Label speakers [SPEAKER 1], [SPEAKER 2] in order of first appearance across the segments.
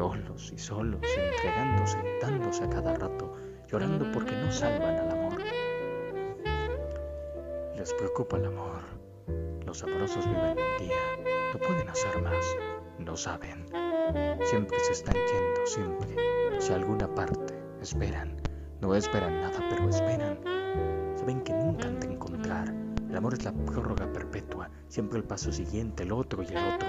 [SPEAKER 1] solos y solos, entregándose, dándose a cada rato, llorando porque no salvan al amor. Les preocupa el amor. Los amorosos viven un día, no pueden hacer más, no saben. Siempre se están yendo, siempre, hacia alguna parte, esperan. No esperan nada, pero esperan. Saben que nunca han de encontrar. El amor es la prórroga perpetua, siempre el paso siguiente, el otro y el otro.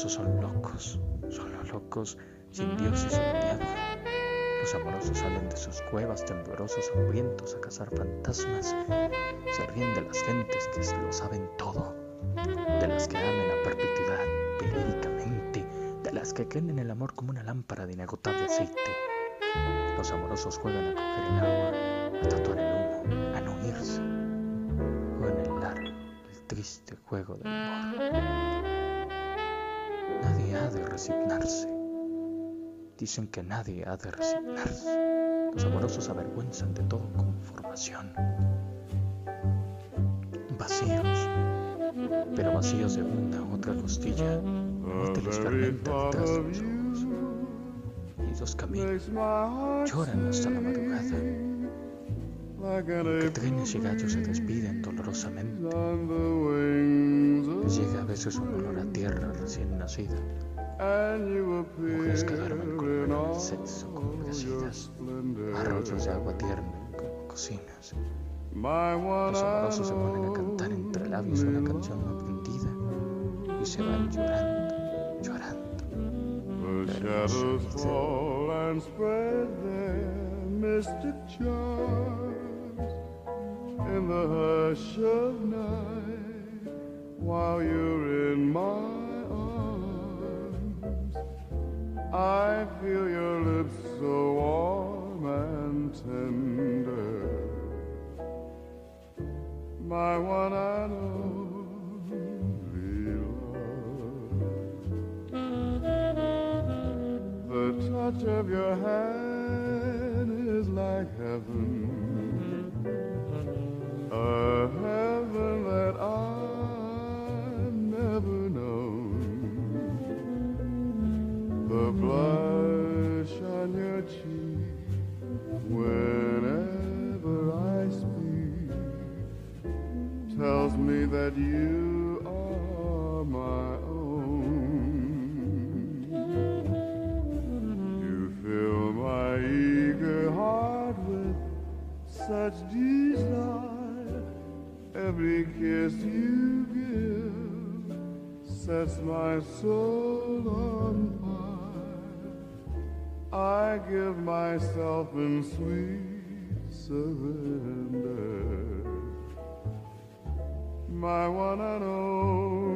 [SPEAKER 1] amorosos son locos, solo locos, sin Dios y sin diablo. Los amorosos salen de sus cuevas temblorosos, hambrientos a cazar fantasmas. Se ríen de las gentes que lo saben todo, de las que aman a perpetuidad, verídicamente, de las que creen en el amor como una lámpara de inagotable aceite. Los amorosos juegan a coger el agua, a tatuar el humo, a no irse. Juegan el largo, el triste juego del amor. Nadie ha de resignarse. Dicen que nadie ha de resignarse. Los amorosos avergüenzan de todo conformación. Vacíos, pero vacíos de una otra costilla, no te los detrás de los ojos. Y los caminos lloran hasta la madrugada. Que trenes y gallos se despiden dolorosamente. Llega a veces un olor a tierra recién nacida. Mujeres que duermen con el sexo como crecidas, arroyos de agua tierna cocinas. Los amorosos se ponen a cantar entre labios una canción no aprendida y se van llorando, llorando.
[SPEAKER 2] Shadows fall and spread their mystic charms in the hush of night my one and only love. The touch of your hand is like heaven, that you are my own. You fill my eager heart with such desire. Every kiss you give sets my soul on fire. I give myself in sweet surrender. My one and only